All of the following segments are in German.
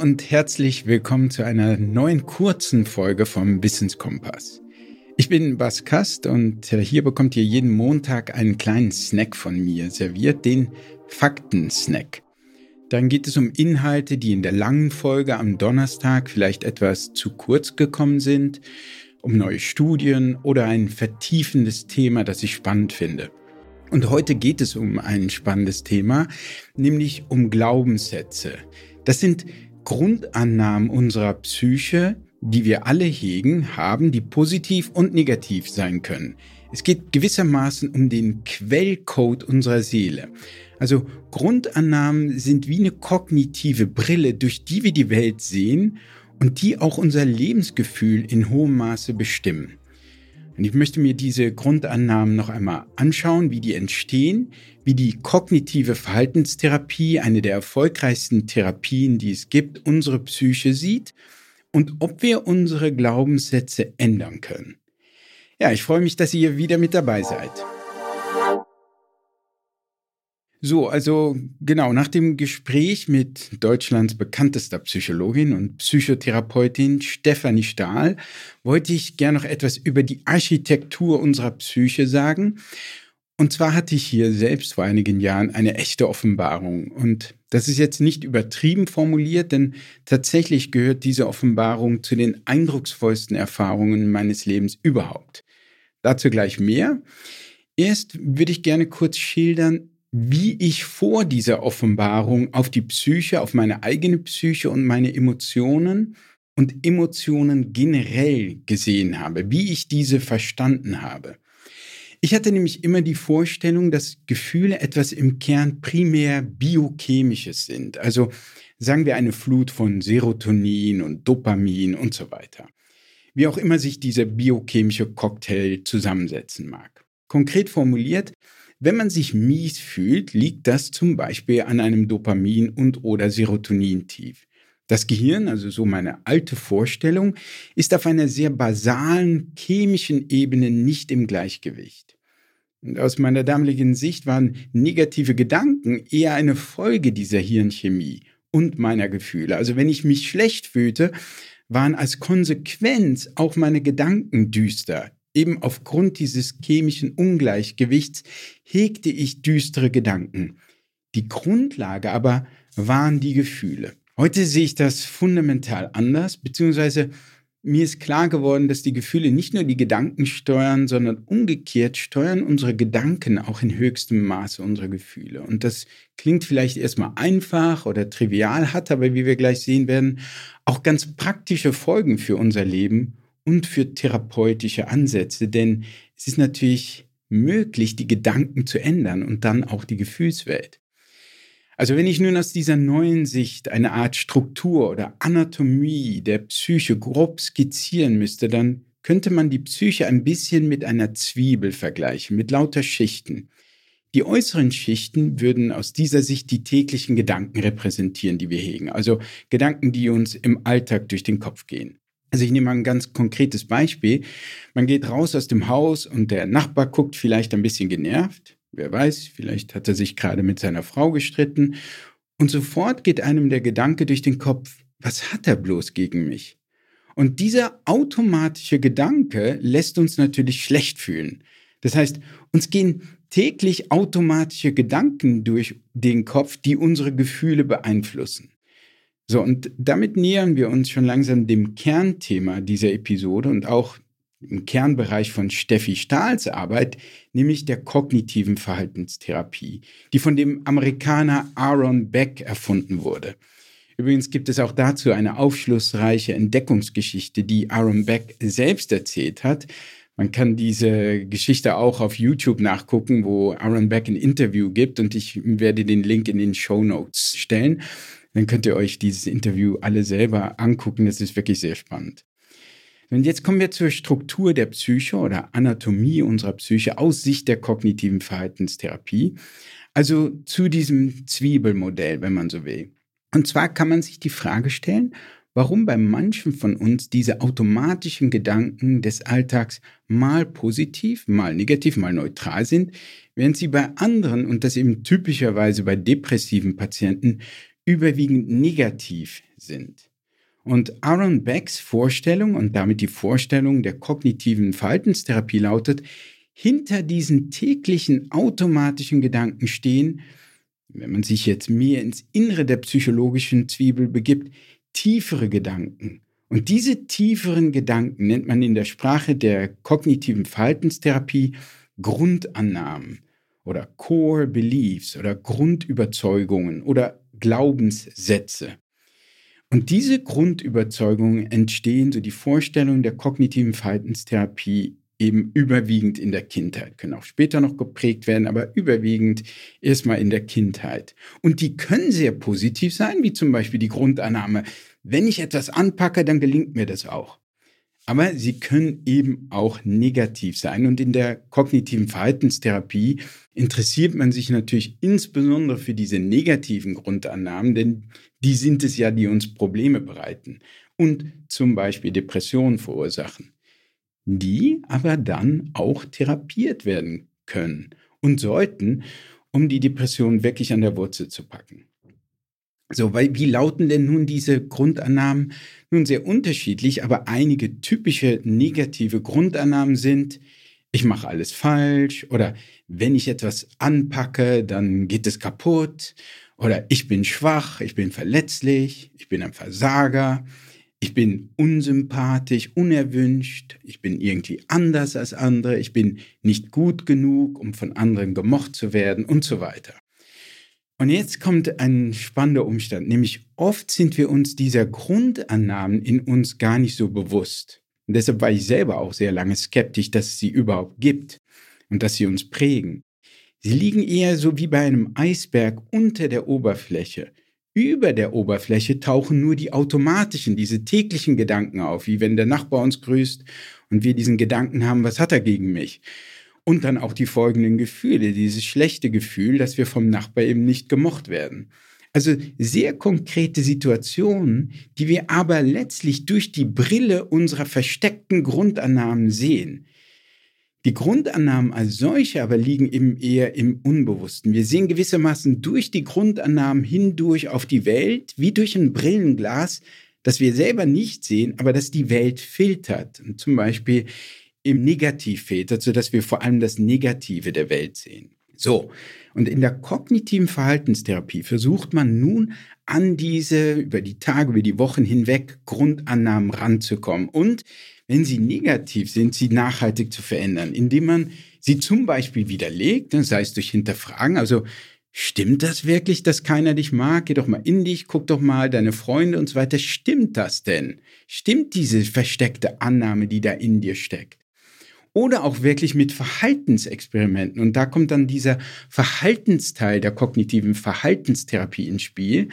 Und herzlich willkommen zu einer neuen kurzen Folge vom Wissenskompass. Ich bin Bas Kast und äh, hier bekommt ihr jeden Montag einen kleinen Snack von mir serviert, den Fakten-Snack. Dann geht es um Inhalte, die in der langen Folge am Donnerstag vielleicht etwas zu kurz gekommen sind, um neue Studien oder ein vertiefendes Thema, das ich spannend finde. Und heute geht es um ein spannendes Thema, nämlich um Glaubenssätze. Das sind Grundannahmen unserer Psyche, die wir alle hegen, haben, die positiv und negativ sein können. Es geht gewissermaßen um den Quellcode unserer Seele. Also Grundannahmen sind wie eine kognitive Brille, durch die wir die Welt sehen und die auch unser Lebensgefühl in hohem Maße bestimmen. Und ich möchte mir diese Grundannahmen noch einmal anschauen, wie die entstehen, wie die kognitive Verhaltenstherapie, eine der erfolgreichsten Therapien, die es gibt, unsere Psyche sieht und ob wir unsere Glaubenssätze ändern können. Ja, ich freue mich, dass ihr wieder mit dabei seid. So, also genau, nach dem Gespräch mit Deutschlands bekanntester Psychologin und Psychotherapeutin Stefanie Stahl wollte ich gerne noch etwas über die Architektur unserer Psyche sagen. Und zwar hatte ich hier selbst vor einigen Jahren eine echte Offenbarung. Und das ist jetzt nicht übertrieben formuliert, denn tatsächlich gehört diese Offenbarung zu den eindrucksvollsten Erfahrungen meines Lebens überhaupt. Dazu gleich mehr. Erst würde ich gerne kurz schildern, wie ich vor dieser Offenbarung auf die Psyche, auf meine eigene Psyche und meine Emotionen und Emotionen generell gesehen habe, wie ich diese verstanden habe. Ich hatte nämlich immer die Vorstellung, dass Gefühle etwas im Kern primär biochemisches sind. Also sagen wir eine Flut von Serotonin und Dopamin und so weiter. Wie auch immer sich dieser biochemische Cocktail zusammensetzen mag. Konkret formuliert, wenn man sich mies fühlt, liegt das zum Beispiel an einem Dopamin- und oder Serotonin-Tief. Das Gehirn, also so meine alte Vorstellung, ist auf einer sehr basalen chemischen Ebene nicht im Gleichgewicht. Und aus meiner damaligen Sicht waren negative Gedanken eher eine Folge dieser Hirnchemie und meiner Gefühle. Also wenn ich mich schlecht fühlte, waren als Konsequenz auch meine Gedanken düster, Eben aufgrund dieses chemischen Ungleichgewichts hegte ich düstere Gedanken. Die Grundlage aber waren die Gefühle. Heute sehe ich das fundamental anders, beziehungsweise mir ist klar geworden, dass die Gefühle nicht nur die Gedanken steuern, sondern umgekehrt steuern unsere Gedanken auch in höchstem Maße unsere Gefühle. Und das klingt vielleicht erstmal einfach oder trivial, hat aber, wie wir gleich sehen werden, auch ganz praktische Folgen für unser Leben und für therapeutische Ansätze, denn es ist natürlich möglich, die Gedanken zu ändern und dann auch die Gefühlswelt. Also wenn ich nun aus dieser neuen Sicht eine Art Struktur oder Anatomie der Psyche grob skizzieren müsste, dann könnte man die Psyche ein bisschen mit einer Zwiebel vergleichen, mit lauter Schichten. Die äußeren Schichten würden aus dieser Sicht die täglichen Gedanken repräsentieren, die wir hegen, also Gedanken, die uns im Alltag durch den Kopf gehen. Also ich nehme mal ein ganz konkretes Beispiel. Man geht raus aus dem Haus und der Nachbar guckt vielleicht ein bisschen genervt. Wer weiß, vielleicht hat er sich gerade mit seiner Frau gestritten. Und sofort geht einem der Gedanke durch den Kopf, was hat er bloß gegen mich? Und dieser automatische Gedanke lässt uns natürlich schlecht fühlen. Das heißt, uns gehen täglich automatische Gedanken durch den Kopf, die unsere Gefühle beeinflussen. So, und damit nähern wir uns schon langsam dem Kernthema dieser Episode und auch im Kernbereich von Steffi Stahls Arbeit, nämlich der kognitiven Verhaltenstherapie, die von dem Amerikaner Aaron Beck erfunden wurde. Übrigens gibt es auch dazu eine aufschlussreiche Entdeckungsgeschichte, die Aaron Beck selbst erzählt hat. Man kann diese Geschichte auch auf YouTube nachgucken, wo Aaron Beck ein Interview gibt und ich werde den Link in den Show Notes stellen. Dann könnt ihr euch dieses Interview alle selber angucken. Das ist wirklich sehr spannend. Und jetzt kommen wir zur Struktur der Psyche oder Anatomie unserer Psyche aus Sicht der kognitiven Verhaltenstherapie. Also zu diesem Zwiebelmodell, wenn man so will. Und zwar kann man sich die Frage stellen, warum bei manchen von uns diese automatischen Gedanken des Alltags mal positiv, mal negativ, mal neutral sind, während sie bei anderen, und das eben typischerweise bei depressiven Patienten, überwiegend negativ sind. Und Aaron Becks Vorstellung und damit die Vorstellung der kognitiven Verhaltenstherapie lautet, hinter diesen täglichen automatischen Gedanken stehen, wenn man sich jetzt mehr ins Innere der psychologischen Zwiebel begibt, tiefere Gedanken. Und diese tieferen Gedanken nennt man in der Sprache der kognitiven Verhaltenstherapie Grundannahmen oder Core Beliefs oder Grundüberzeugungen oder Glaubenssätze. Und diese Grundüberzeugungen entstehen, so die Vorstellung der kognitiven Verhaltenstherapie, eben überwiegend in der Kindheit, können auch später noch geprägt werden, aber überwiegend erstmal in der Kindheit. Und die können sehr positiv sein, wie zum Beispiel die Grundannahme, wenn ich etwas anpacke, dann gelingt mir das auch. Aber sie können eben auch negativ sein. Und in der kognitiven Verhaltenstherapie interessiert man sich natürlich insbesondere für diese negativen Grundannahmen, denn die sind es ja, die uns Probleme bereiten und zum Beispiel Depressionen verursachen, die aber dann auch therapiert werden können und sollten, um die Depression wirklich an der Wurzel zu packen. So, weil, wie lauten denn nun diese Grundannahmen? Nun sehr unterschiedlich, aber einige typische negative Grundannahmen sind, ich mache alles falsch oder wenn ich etwas anpacke, dann geht es kaputt oder ich bin schwach, ich bin verletzlich, ich bin ein Versager, ich bin unsympathisch, unerwünscht, ich bin irgendwie anders als andere, ich bin nicht gut genug, um von anderen gemocht zu werden und so weiter. Und jetzt kommt ein spannender Umstand, nämlich oft sind wir uns dieser Grundannahmen in uns gar nicht so bewusst. Und deshalb war ich selber auch sehr lange skeptisch, dass es sie überhaupt gibt und dass sie uns prägen. Sie liegen eher so wie bei einem Eisberg unter der Oberfläche. Über der Oberfläche tauchen nur die automatischen, diese täglichen Gedanken auf, wie wenn der Nachbar uns grüßt und wir diesen Gedanken haben, was hat er gegen mich? Und dann auch die folgenden Gefühle, dieses schlechte Gefühl, dass wir vom Nachbar eben nicht gemocht werden. Also sehr konkrete Situationen, die wir aber letztlich durch die Brille unserer versteckten Grundannahmen sehen. Die Grundannahmen als solche aber liegen eben eher im Unbewussten. Wir sehen gewissermaßen durch die Grundannahmen hindurch auf die Welt, wie durch ein Brillenglas, das wir selber nicht sehen, aber das die Welt filtert. Und zum Beispiel im Negativ filtert, sodass wir vor allem das Negative der Welt sehen. So, und in der kognitiven Verhaltenstherapie versucht man nun an diese über die Tage, über die Wochen hinweg Grundannahmen ranzukommen und wenn sie negativ sind, sie nachhaltig zu verändern, indem man sie zum Beispiel widerlegt, ne, sei es durch Hinterfragen, also Stimmt das wirklich, dass keiner dich mag? Geh doch mal in dich, guck doch mal deine Freunde und so weiter. Stimmt das denn? Stimmt diese versteckte Annahme, die da in dir steckt? Oder auch wirklich mit Verhaltensexperimenten. Und da kommt dann dieser Verhaltensteil der kognitiven Verhaltenstherapie ins Spiel,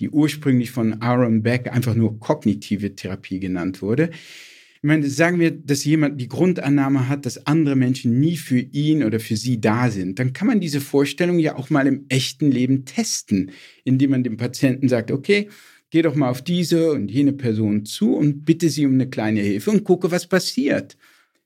die ursprünglich von Aaron Beck einfach nur kognitive Therapie genannt wurde. Ich meine, sagen wir, dass jemand die Grundannahme hat, dass andere Menschen nie für ihn oder für sie da sind, dann kann man diese Vorstellung ja auch mal im echten Leben testen, indem man dem Patienten sagt, okay, geh doch mal auf diese und jene Person zu und bitte sie um eine kleine Hilfe und gucke, was passiert.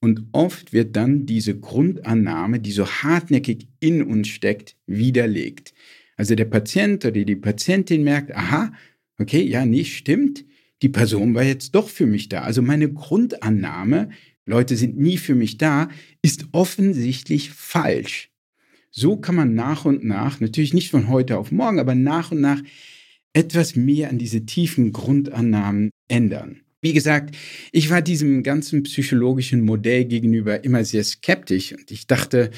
Und oft wird dann diese Grundannahme, die so hartnäckig in uns steckt, widerlegt. Also der Patient oder die Patientin merkt, aha, okay, ja, nicht stimmt, die Person war jetzt doch für mich da. Also meine Grundannahme, Leute sind nie für mich da, ist offensichtlich falsch. So kann man nach und nach, natürlich nicht von heute auf morgen, aber nach und nach etwas mehr an diese tiefen Grundannahmen ändern. Wie gesagt, ich war diesem ganzen psychologischen Modell gegenüber immer sehr skeptisch und ich dachte,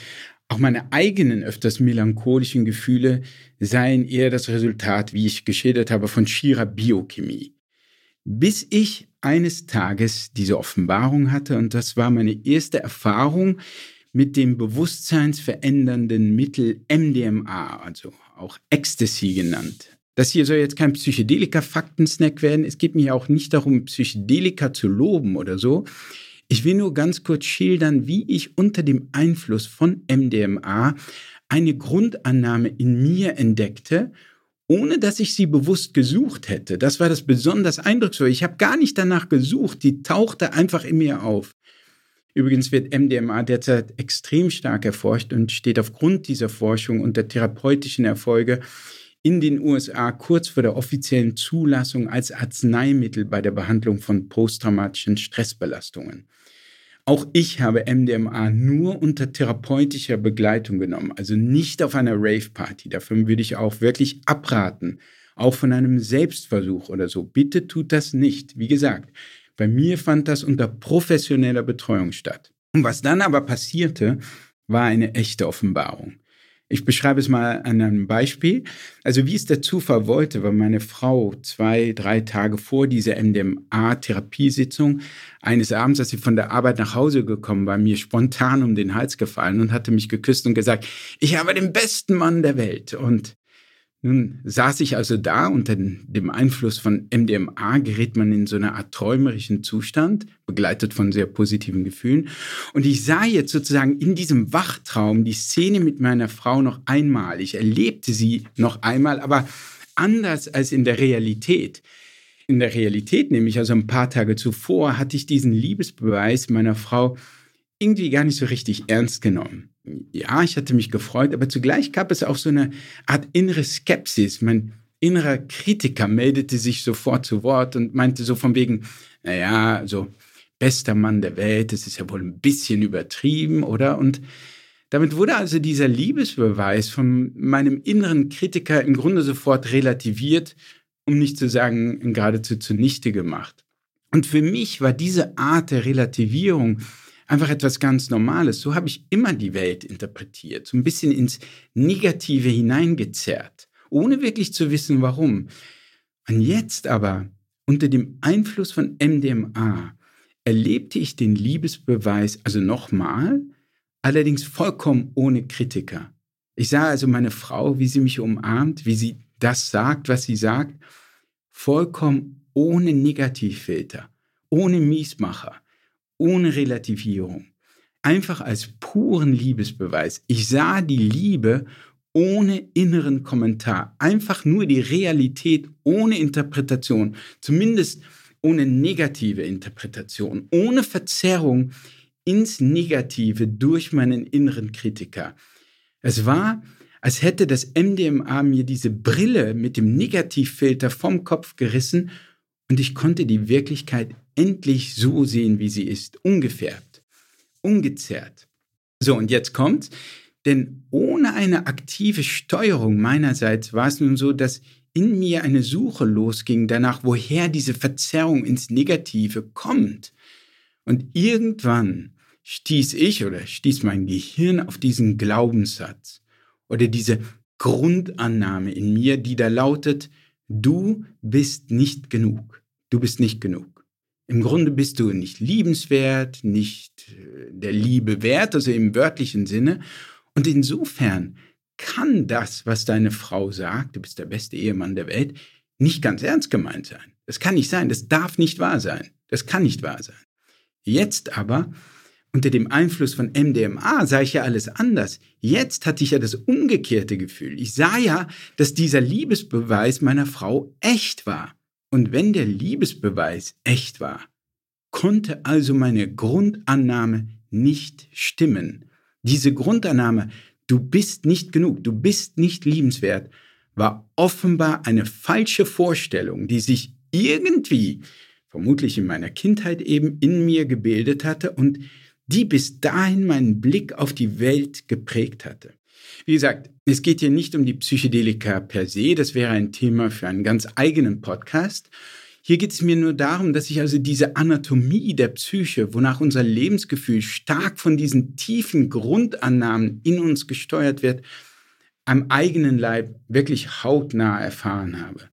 auch meine eigenen öfters melancholischen Gefühle seien eher das Resultat, wie ich geschildert habe, von schierer Biochemie. Bis ich eines Tages diese Offenbarung hatte und das war meine erste Erfahrung mit dem bewusstseinsverändernden Mittel MDMA, also auch Ecstasy genannt. Das hier soll jetzt kein Psychedelika-Faktensnack werden. Es geht mir auch nicht darum, Psychedelika zu loben oder so. Ich will nur ganz kurz schildern, wie ich unter dem Einfluss von MDMA eine Grundannahme in mir entdeckte, ohne dass ich sie bewusst gesucht hätte. Das war das besonders eindrucksvoll. Ich habe gar nicht danach gesucht, die tauchte einfach in mir auf. Übrigens wird MDMA derzeit extrem stark erforscht und steht aufgrund dieser Forschung und der therapeutischen Erfolge in den USA kurz vor der offiziellen Zulassung als Arzneimittel bei der Behandlung von posttraumatischen Stressbelastungen. Auch ich habe MDMA nur unter therapeutischer Begleitung genommen, also nicht auf einer Rave-Party. Davon würde ich auch wirklich abraten, auch von einem Selbstversuch oder so. Bitte tut das nicht. Wie gesagt, bei mir fand das unter professioneller Betreuung statt. Und was dann aber passierte, war eine echte Offenbarung. Ich beschreibe es mal an einem Beispiel. Also wie es der Zufall wollte, war meine Frau zwei, drei Tage vor dieser MDMA-Therapiesitzung eines Abends, als sie von der Arbeit nach Hause gekommen war, mir spontan um den Hals gefallen und hatte mich geküsst und gesagt, ich habe den besten Mann der Welt. Und nun saß ich also da, unter dem Einfluss von MDMA gerät man in so eine Art träumerischen Zustand, begleitet von sehr positiven Gefühlen. Und ich sah jetzt sozusagen in diesem Wachtraum die Szene mit meiner Frau noch einmal. Ich erlebte sie noch einmal, aber anders als in der Realität. In der Realität, nämlich also ein paar Tage zuvor, hatte ich diesen Liebesbeweis meiner Frau irgendwie gar nicht so richtig ernst genommen ja, ich hatte mich gefreut, aber zugleich gab es auch so eine Art innere Skepsis. Mein innerer Kritiker meldete sich sofort zu Wort und meinte so von wegen, naja, so bester Mann der Welt, das ist ja wohl ein bisschen übertrieben, oder? Und damit wurde also dieser Liebesbeweis von meinem inneren Kritiker im Grunde sofort relativiert, um nicht zu sagen geradezu zunichte gemacht. Und für mich war diese Art der Relativierung einfach etwas ganz Normales. So habe ich immer die Welt interpretiert, so ein bisschen ins Negative hineingezerrt, ohne wirklich zu wissen, warum. Und jetzt aber, unter dem Einfluss von MDMA, erlebte ich den Liebesbeweis also nochmal, allerdings vollkommen ohne Kritiker. Ich sah also meine Frau, wie sie mich umarmt, wie sie das sagt, was sie sagt, vollkommen ohne Negativfilter, ohne Miesmacher ohne Relativierung. Einfach als puren Liebesbeweis. Ich sah die Liebe ohne inneren Kommentar. Einfach nur die Realität ohne Interpretation. Zumindest ohne negative Interpretation. Ohne Verzerrung ins Negative durch meinen inneren Kritiker. Es war, als hätte das MDMA mir diese Brille mit dem Negativfilter vom Kopf gerissen und ich konnte die Wirklichkeit endlich so sehen, wie sie ist, ungefärbt, ungezerrt. So, und jetzt kommt's. Denn ohne eine aktive Steuerung meinerseits war es nun so, dass in mir eine Suche losging danach, woher diese Verzerrung ins Negative kommt. Und irgendwann stieß ich oder stieß mein Gehirn auf diesen Glaubenssatz oder diese Grundannahme in mir, die da lautet, du bist nicht genug, du bist nicht genug. Im Grunde bist du nicht liebenswert, nicht äh, der Liebe wert, also im wörtlichen Sinne. Und insofern kann das, was deine Frau sagt, du bist der beste Ehemann der Welt, nicht ganz ernst gemeint sein. Das kann nicht sein, das darf nicht wahr sein. Das kann nicht wahr sein. Jetzt aber, unter dem Einfluss von MDMA, sah ich ja alles anders. Jetzt hatte ich ja das umgekehrte Gefühl. Ich sah ja, dass dieser Liebesbeweis meiner Frau echt war. Und wenn der Liebesbeweis echt war, konnte also meine Grundannahme nicht stimmen. Diese Grundannahme, du bist nicht genug, du bist nicht liebenswert, war offenbar eine falsche Vorstellung, die sich irgendwie, vermutlich in meiner Kindheit eben, in mir gebildet hatte und die bis dahin meinen Blick auf die Welt geprägt hatte. Wie gesagt, es geht hier nicht um die Psychedelika per se, das wäre ein Thema für einen ganz eigenen Podcast. Hier geht es mir nur darum, dass ich also diese Anatomie der Psyche, wonach unser Lebensgefühl stark von diesen tiefen Grundannahmen in uns gesteuert wird, am eigenen Leib wirklich hautnah erfahren habe.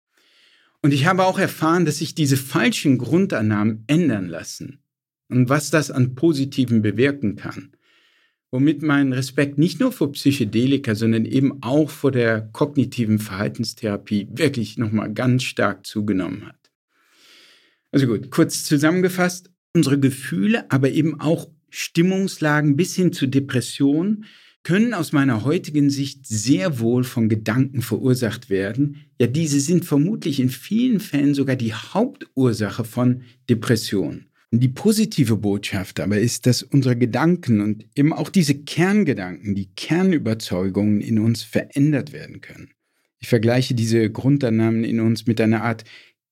Und ich habe auch erfahren, dass sich diese falschen Grundannahmen ändern lassen und was das an Positiven bewirken kann womit mein Respekt nicht nur vor Psychedelika, sondern eben auch vor der kognitiven Verhaltenstherapie wirklich nochmal ganz stark zugenommen hat. Also gut, kurz zusammengefasst, unsere Gefühle, aber eben auch Stimmungslagen bis hin zu Depressionen können aus meiner heutigen Sicht sehr wohl von Gedanken verursacht werden. Ja, diese sind vermutlich in vielen Fällen sogar die Hauptursache von Depressionen. Die positive Botschaft aber ist, dass unsere Gedanken und eben auch diese Kerngedanken, die Kernüberzeugungen in uns verändert werden können. Ich vergleiche diese Grundannahmen in uns mit einer Art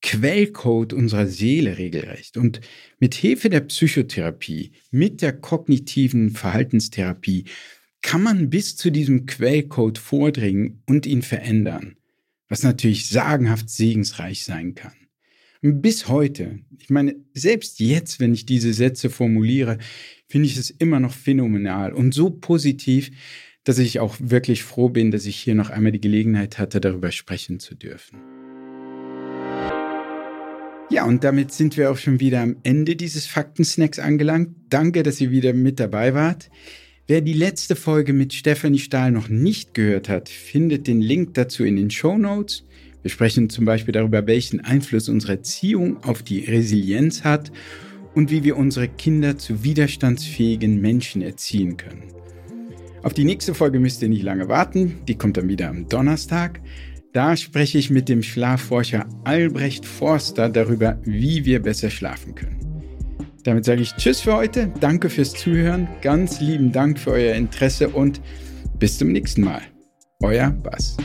Quellcode unserer Seele regelrecht. Und mit Hilfe der Psychotherapie, mit der kognitiven Verhaltenstherapie, kann man bis zu diesem Quellcode vordringen und ihn verändern, was natürlich sagenhaft segensreich sein kann. Bis heute, ich meine, selbst jetzt, wenn ich diese Sätze formuliere, finde ich es immer noch phänomenal und so positiv, dass ich auch wirklich froh bin, dass ich hier noch einmal die Gelegenheit hatte, darüber sprechen zu dürfen. Ja, und damit sind wir auch schon wieder am Ende dieses Faktensnacks angelangt. Danke, dass ihr wieder mit dabei wart. Wer die letzte Folge mit Stefanie Stahl noch nicht gehört hat, findet den Link dazu in den Show Notes. Wir sprechen zum Beispiel darüber, welchen Einfluss unsere Erziehung auf die Resilienz hat und wie wir unsere Kinder zu widerstandsfähigen Menschen erziehen können. Auf die nächste Folge müsst ihr nicht lange warten, die kommt dann wieder am Donnerstag. Da spreche ich mit dem Schlafforscher Albrecht Forster darüber, wie wir besser schlafen können. Damit sage ich Tschüss für heute, danke fürs Zuhören, ganz lieben Dank für euer Interesse und bis zum nächsten Mal. Euer Bass.